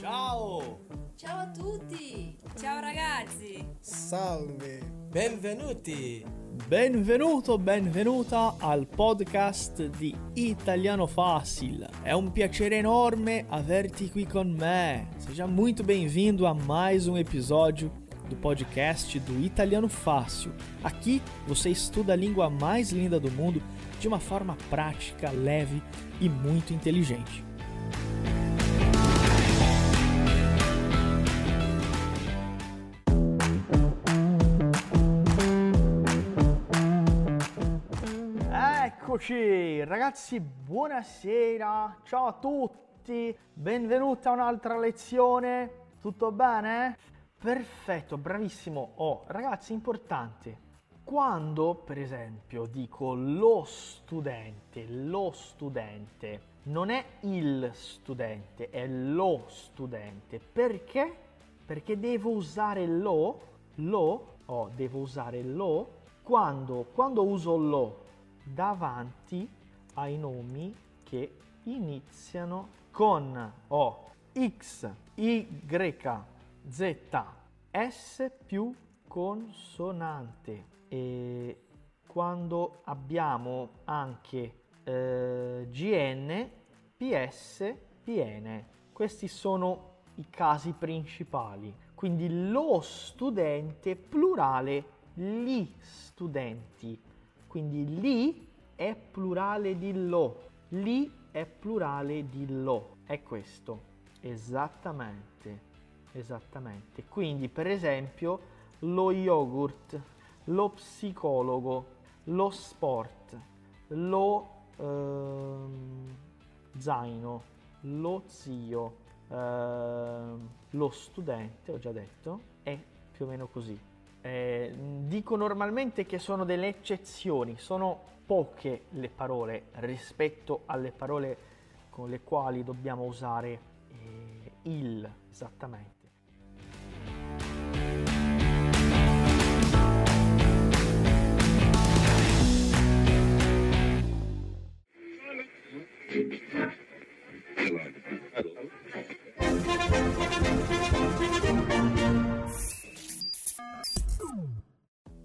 Ciao! Ciao a tutti! Ciao ragazzi! Salve! Benvenuti! Benvenuto, benvenuta al podcast di Italiano Fácil. É um piacere enorme averti qui con me. Seja muito bem-vindo a mais um episódio do podcast do Italiano Fácil. Aqui você estuda a língua mais linda do mundo de uma forma prática, leve e muito inteligente. Eccoci ragazzi, buonasera, ciao a tutti, benvenuti a un'altra lezione, tutto bene? Perfetto, bravissimo. Oh, ragazzi, importante. Quando, per esempio, dico lo studente, lo studente, non è il studente, è lo studente. Perché? Perché devo usare lo, lo, oh, devo usare lo, quando, quando uso lo davanti ai nomi che iniziano con O, X, Y, Z, S più consonante. E quando abbiamo anche eh, GN, PS, PN. Questi sono i casi principali. Quindi lo studente plurale, gli studenti quindi li è plurale di lo, li è plurale di lo, è questo, esattamente, esattamente. Quindi per esempio lo yogurt, lo psicologo, lo sport, lo ehm, zaino, lo zio, ehm, lo studente, ho già detto, è più o meno così eh, dico normalmente che sono delle eccezioni, sono poche le parole rispetto alle parole con le quali dobbiamo usare eh, il esattamente.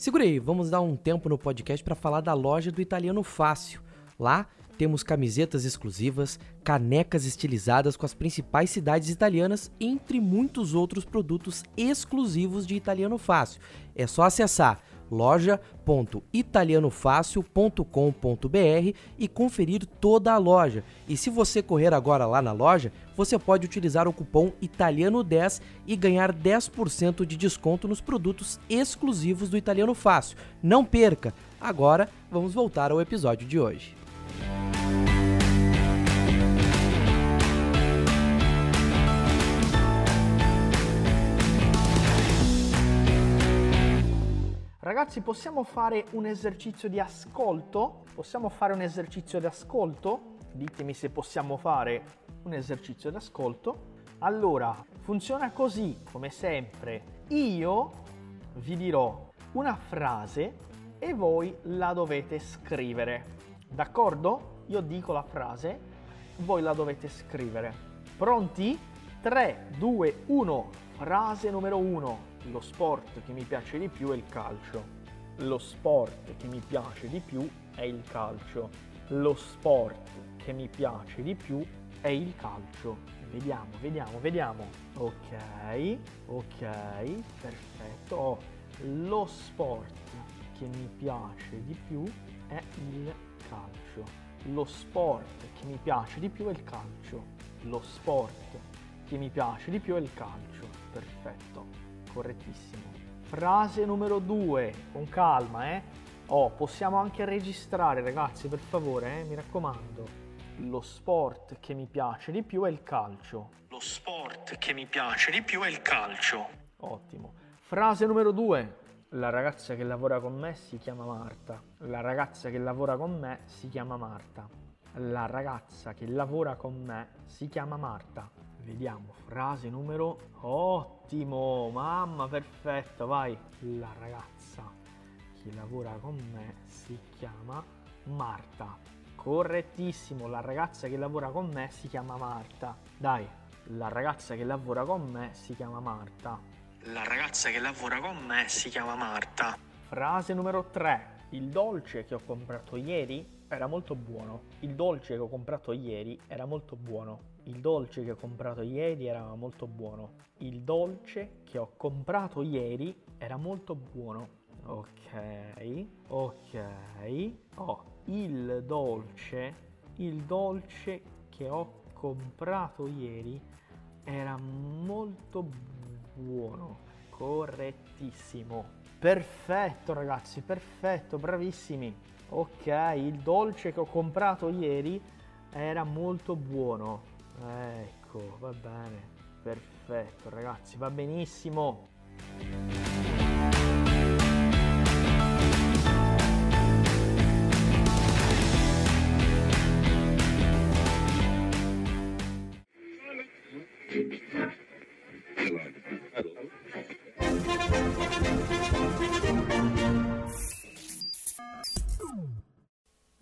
Segura aí, vamos dar um tempo no podcast para falar da loja do Italiano Fácil. Lá temos camisetas exclusivas, canecas estilizadas com as principais cidades italianas, entre muitos outros produtos exclusivos de Italiano Fácil. É só acessar loja.italianofácil.com.br e conferir toda a loja. E se você correr agora lá na loja, você pode utilizar o cupom Italiano10 e ganhar 10% de desconto nos produtos exclusivos do Italiano Fácil. Não perca! Agora vamos voltar ao episódio de hoje. Ragazzi, possiamo fare un esercizio di ascolto? Possiamo fare un esercizio di ascolto? Ditemi se possiamo fare un esercizio di ascolto. Allora, funziona così, come sempre. Io vi dirò una frase e voi la dovete scrivere. D'accordo? Io dico la frase, voi la dovete scrivere. Pronti? 3, 2, 1. Frase numero 1 lo sport che mi piace di più è il calcio. Lo sport che mi piace di più è il calcio. Lo sport che mi piace di più è il calcio. Vediamo, vediamo, vediamo. Ok, ok, perfetto. Oh, lo sport che mi piace di più è il calcio. Lo sport che mi piace di più è il calcio. Lo sport che mi piace di più è il calcio. Perfetto correttissimo. Frase numero due, con calma, eh. Oh, possiamo anche registrare, ragazzi, per favore, eh, mi raccomando. Lo sport che mi piace di più è il calcio. Lo sport che mi piace di più è il calcio. Ottimo. Frase numero due. La ragazza che lavora con me si chiama Marta. La ragazza che lavora con me si chiama Marta. La ragazza che lavora con me si chiama Marta. Vediamo, frase numero ottimo, mamma perfetta, vai. La ragazza chi lavora con me si chiama Marta. Correttissimo, la ragazza che lavora con me si chiama Marta. Dai, la ragazza che lavora con me si chiama Marta. La ragazza che lavora con me si chiama Marta. Frase numero 3. Il dolce che ho comprato ieri era molto buono. Il dolce che ho comprato ieri era molto buono. Il dolce che ho comprato ieri era molto buono. Il dolce che ho comprato ieri era molto buono. Ok, ok. Oh, il dolce, il dolce che ho comprato ieri era molto buono. Correttissimo. Perfetto ragazzi, perfetto, bravissimi. Ok, il dolce che ho comprato ieri era molto buono. Ecco, va bene. Perfetto ragazzi, va benissimo.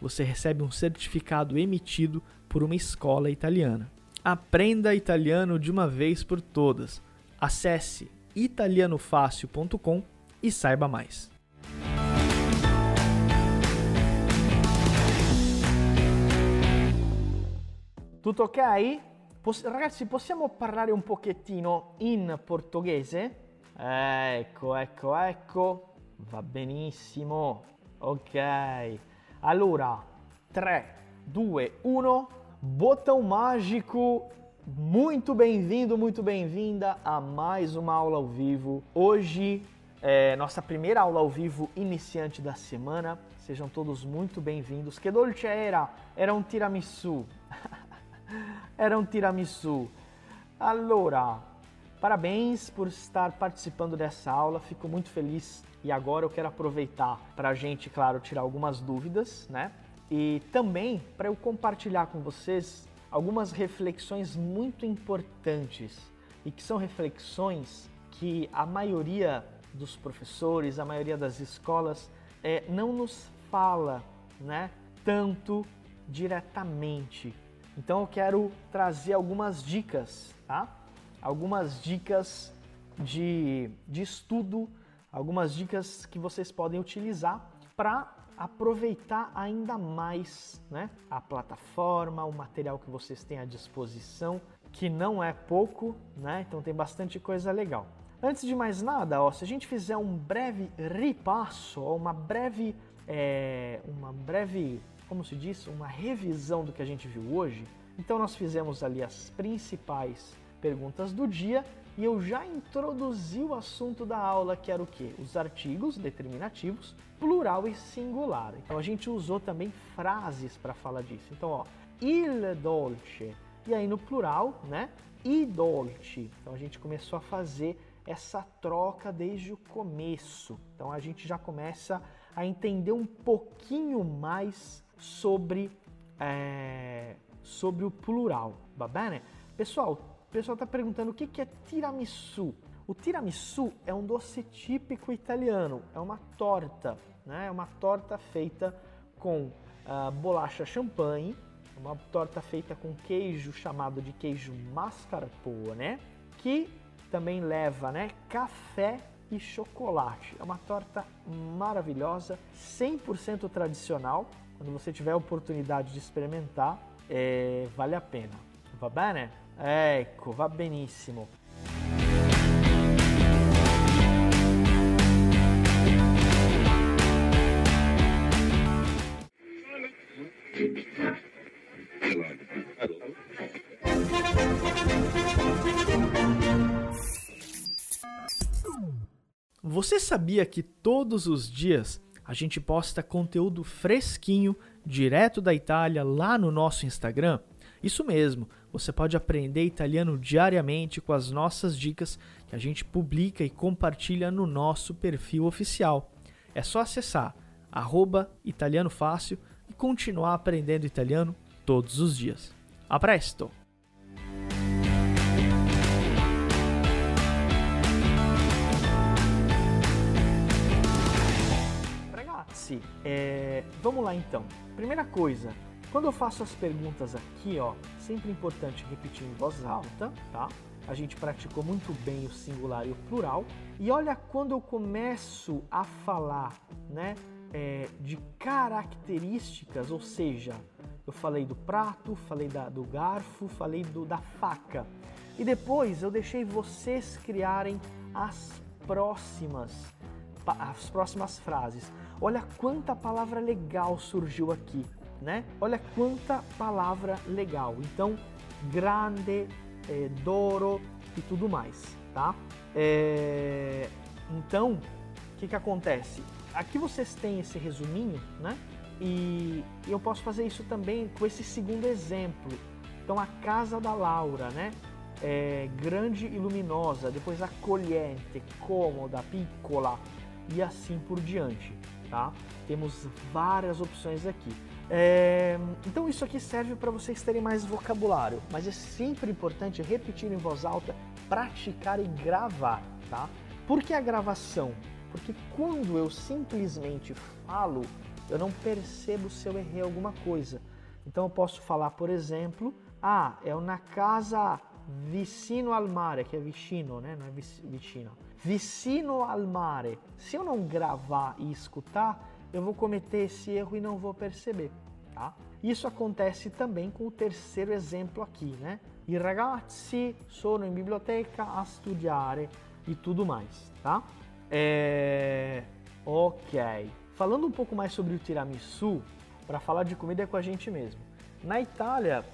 você recebe um certificado emitido por uma escola italiana. Aprenda italiano de uma vez por todas. Acesse italianofácil.com e saiba mais. Tutto ok? Ragazzi, possiamo parlare un pochettino in portoghese? Ecco, ecco, ecco. Va benissimo. Ok. Allora, 3, 2, 1. Botão mágico. Muito bem-vindo, muito bem-vinda a mais uma aula ao vivo. Hoje é nossa primeira aula ao vivo iniciante da semana. Sejam todos muito bem-vindos. Que dolce era? Era um tiramisu. era um tiramisu. Allora, parabéns por estar participando dessa aula. Fico muito feliz e agora eu quero aproveitar para a gente, claro, tirar algumas dúvidas, né? E também para eu compartilhar com vocês algumas reflexões muito importantes e que são reflexões que a maioria dos professores, a maioria das escolas é, não nos fala, né? Tanto diretamente. Então eu quero trazer algumas dicas, tá? Algumas dicas de, de estudo, algumas dicas que vocês podem utilizar para aproveitar ainda mais né, a plataforma, o material que vocês têm à disposição, que não é pouco, né? Então tem bastante coisa legal. Antes de mais nada, ó, se a gente fizer um breve ripasso, ó, uma breve, é, uma breve, como se diz, uma revisão do que a gente viu hoje. Então nós fizemos ali as principais perguntas do dia e eu já introduzi o assunto da aula, que era o quê? Os artigos determinativos, plural e singular. Então a gente usou também frases para falar disso. Então, ó, il dolce. E aí no plural, né? I dolce. Então a gente começou a fazer essa troca desde o começo. Então a gente já começa a entender um pouquinho mais sobre, é, sobre o plural, va bene? Pessoal, o pessoal está perguntando o que, que é tiramisu. O tiramisu é um doce típico italiano, é uma torta, né? É uma torta feita com uh, bolacha champanhe, uma torta feita com queijo chamado de queijo mascarpone, que também leva, né, café e chocolate. É uma torta maravilhosa, 100% tradicional. Quando você tiver a oportunidade de experimentar, é, vale a pena. Va bene? Ecco, va benissimo. Você sabia que todos os dias A gente posta conteúdo fresquinho, direto da Itália, lá no nosso Instagram. Isso mesmo, você pode aprender italiano diariamente com as nossas dicas que a gente publica e compartilha no nosso perfil oficial. É só acessar arroba e continuar aprendendo italiano todos os dias. A presto! Ragazzi, é, vamos lá então. Primeira coisa, quando eu faço as perguntas aqui, ó, sempre importante repetir em voz alta, tá? A gente praticou muito bem o singular e o plural. E olha quando eu começo a falar, né, é, de características, ou seja, eu falei do prato, falei da, do garfo, falei do, da faca. E depois eu deixei vocês criarem as próximas, as próximas frases. Olha quanta palavra legal surgiu aqui, né? Olha quanta palavra legal. Então, grande, é, doro e tudo mais, tá? É, então, o que, que acontece? Aqui vocês têm esse resuminho, né? E eu posso fazer isso também com esse segundo exemplo. Então, a casa da Laura, né? É grande e luminosa, depois acolhente, cômoda, piccola e assim por diante, tá? Temos várias opções aqui. É, então isso aqui serve para vocês terem mais vocabulário, mas é sempre importante repetir em voz alta, praticar e gravar, tá? Por que a gravação? Porque quando eu simplesmente falo, eu não percebo se eu errei alguma coisa. Então eu posso falar, por exemplo, ah, é na casa vicino al mare, que é vicino, né? Não é vicino. Vicino al mare. Se eu não gravar e escutar, eu vou cometer esse erro e não vou perceber, tá? Isso acontece também com o terceiro exemplo aqui, né? I ragazzi sono in biblioteca a studiare e tudo mais, tá? É... Ok. Falando um pouco mais sobre o tiramisu, para falar de comida é com a gente mesmo. Na Itália,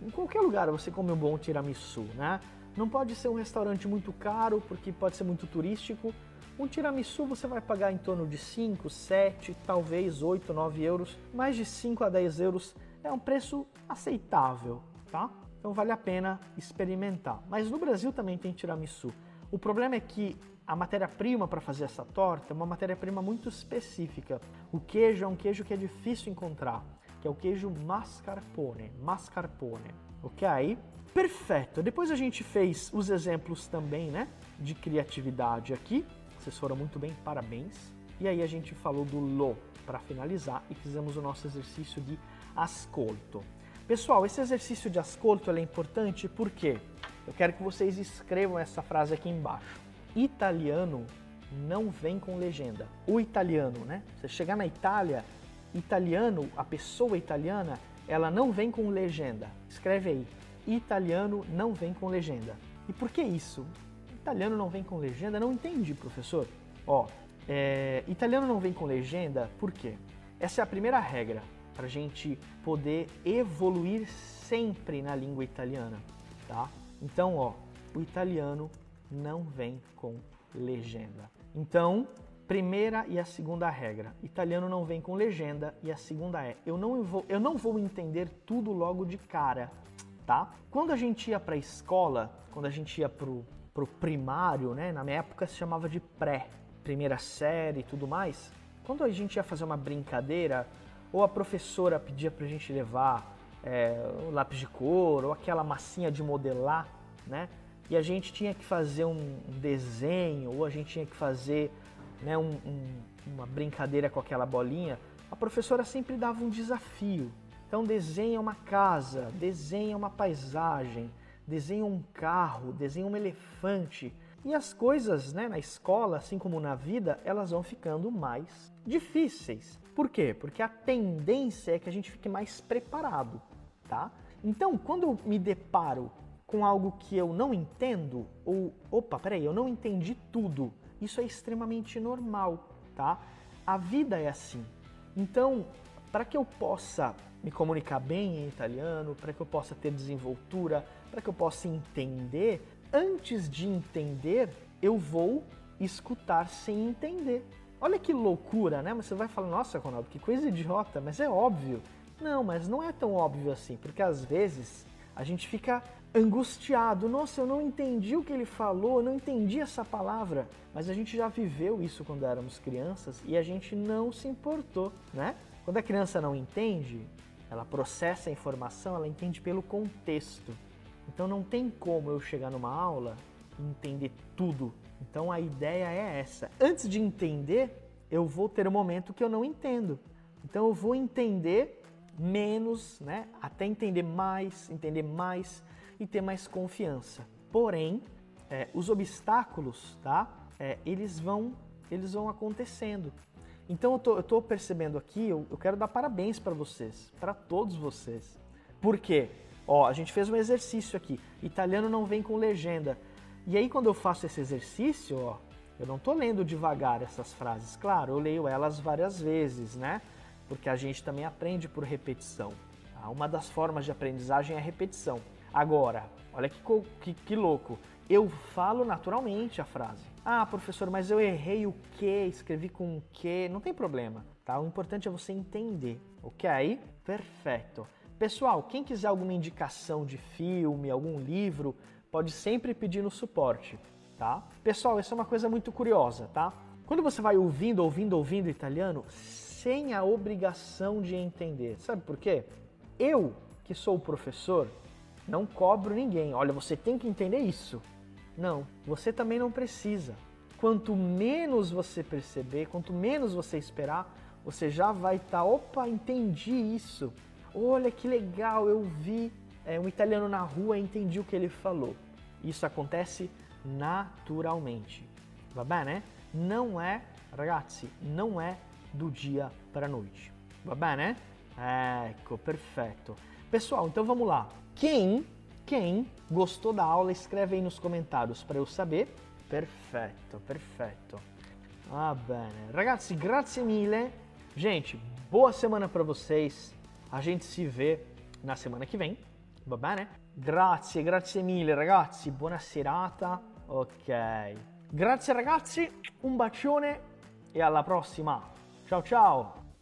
em qualquer lugar você come um bom tiramisu, né? Não pode ser um restaurante muito caro, porque pode ser muito turístico. Um tiramisu você vai pagar em torno de 5, 7, talvez 8, 9 euros. Mais de 5 a 10 euros é um preço aceitável, tá? Então vale a pena experimentar. Mas no Brasil também tem tiramisu. O problema é que a matéria-prima para fazer essa torta é uma matéria-prima muito específica. O queijo é um queijo que é difícil encontrar, que é o queijo mascarpone, mascarpone, ok? Perfeito. Depois a gente fez os exemplos também, né, de criatividade aqui. Vocês foram muito bem, parabéns. E aí a gente falou do lo para finalizar e fizemos o nosso exercício de ascolto. Pessoal, esse exercício de ascolto é importante porque eu quero que vocês escrevam essa frase aqui embaixo italiano não vem com legenda. O italiano, né? Você chegar na Itália, italiano, a pessoa italiana, ela não vem com legenda. Escreve aí. Italiano não vem com legenda. E por que isso? Italiano não vem com legenda? Não entendi, professor. Ó, é, italiano não vem com legenda, por quê? Essa é a primeira regra para a gente poder evoluir sempre na língua italiana, tá? Então, ó, o italiano não vem com legenda. Então, primeira e a segunda regra. Italiano não vem com legenda e a segunda é: eu não vou, eu não vou entender tudo logo de cara, tá? Quando a gente ia para a escola, quando a gente ia pro, pro primário, né? Na minha época se chamava de pré, primeira série e tudo mais. Quando a gente ia fazer uma brincadeira, ou a professora pedia pra gente levar é, o lápis de cor, ou aquela massinha de modelar, né? e a gente tinha que fazer um desenho ou a gente tinha que fazer né, um, um, uma brincadeira com aquela bolinha, a professora sempre dava um desafio. Então desenha uma casa, desenha uma paisagem, desenha um carro, desenha um elefante. E as coisas né, na escola, assim como na vida, elas vão ficando mais difíceis. Por quê? Porque a tendência é que a gente fique mais preparado, tá? Então, quando eu me deparo com algo que eu não entendo, ou opa, peraí, eu não entendi tudo. Isso é extremamente normal, tá? A vida é assim. Então, para que eu possa me comunicar bem em italiano, para que eu possa ter desenvoltura, para que eu possa entender, antes de entender, eu vou escutar sem entender. Olha que loucura, né? Mas você vai falar, nossa, Ronaldo, que coisa idiota, mas é óbvio. Não, mas não é tão óbvio assim, porque às vezes a gente fica angustiado. Nossa, eu não entendi o que ele falou, eu não entendi essa palavra. Mas a gente já viveu isso quando éramos crianças e a gente não se importou, né? Quando a criança não entende, ela processa a informação, ela entende pelo contexto. Então não tem como eu chegar numa aula e entender tudo. Então a ideia é essa. Antes de entender, eu vou ter um momento que eu não entendo. Então eu vou entender menos, né? Até entender mais, entender mais e ter mais confiança. Porém, é, os obstáculos, tá? É, eles vão, eles vão acontecendo. Então eu tô, eu tô percebendo aqui, eu, eu quero dar parabéns para vocês, para todos vocês. Por quê? Ó, a gente fez um exercício aqui. Italiano não vem com legenda. E aí quando eu faço esse exercício, ó, eu não tô lendo devagar essas frases. Claro, eu leio elas várias vezes, né? Porque a gente também aprende por repetição. Tá? Uma das formas de aprendizagem é a repetição. Agora, olha que, que, que louco. Eu falo naturalmente a frase. Ah, professor, mas eu errei o que, escrevi com o que, não tem problema, tá? O importante é você entender, ok? Perfeito. Pessoal, quem quiser alguma indicação de filme, algum livro, pode sempre pedir no suporte, tá? Pessoal, isso é uma coisa muito curiosa, tá? Quando você vai ouvindo, ouvindo, ouvindo italiano, sem a obrigação de entender. Sabe por quê? Eu, que sou o professor, não cobro ninguém. Olha, você tem que entender isso. Não, você também não precisa. Quanto menos você perceber, quanto menos você esperar, você já vai estar, tá, opa, entendi isso olha que legal, eu vi é, um italiano na rua e entendi o que ele falou. Isso acontece naturalmente. Va bene? Não é, ragazzi, não é do dia para a noite. Va bene? Ecco, perfeito. Pessoal, então vamos lá. Quem, quem gostou da aula, escreve aí nos comentários para eu saber. Perfeito, perfeito. Ah, bene. Ragazzi, grazie mille. Gente, boa semana para vocês. A gente si vê na semana che vem, va bene? Grazie, grazie mille ragazzi, buona serata. Ok. Grazie ragazzi, un bacione e alla prossima. Ciao ciao.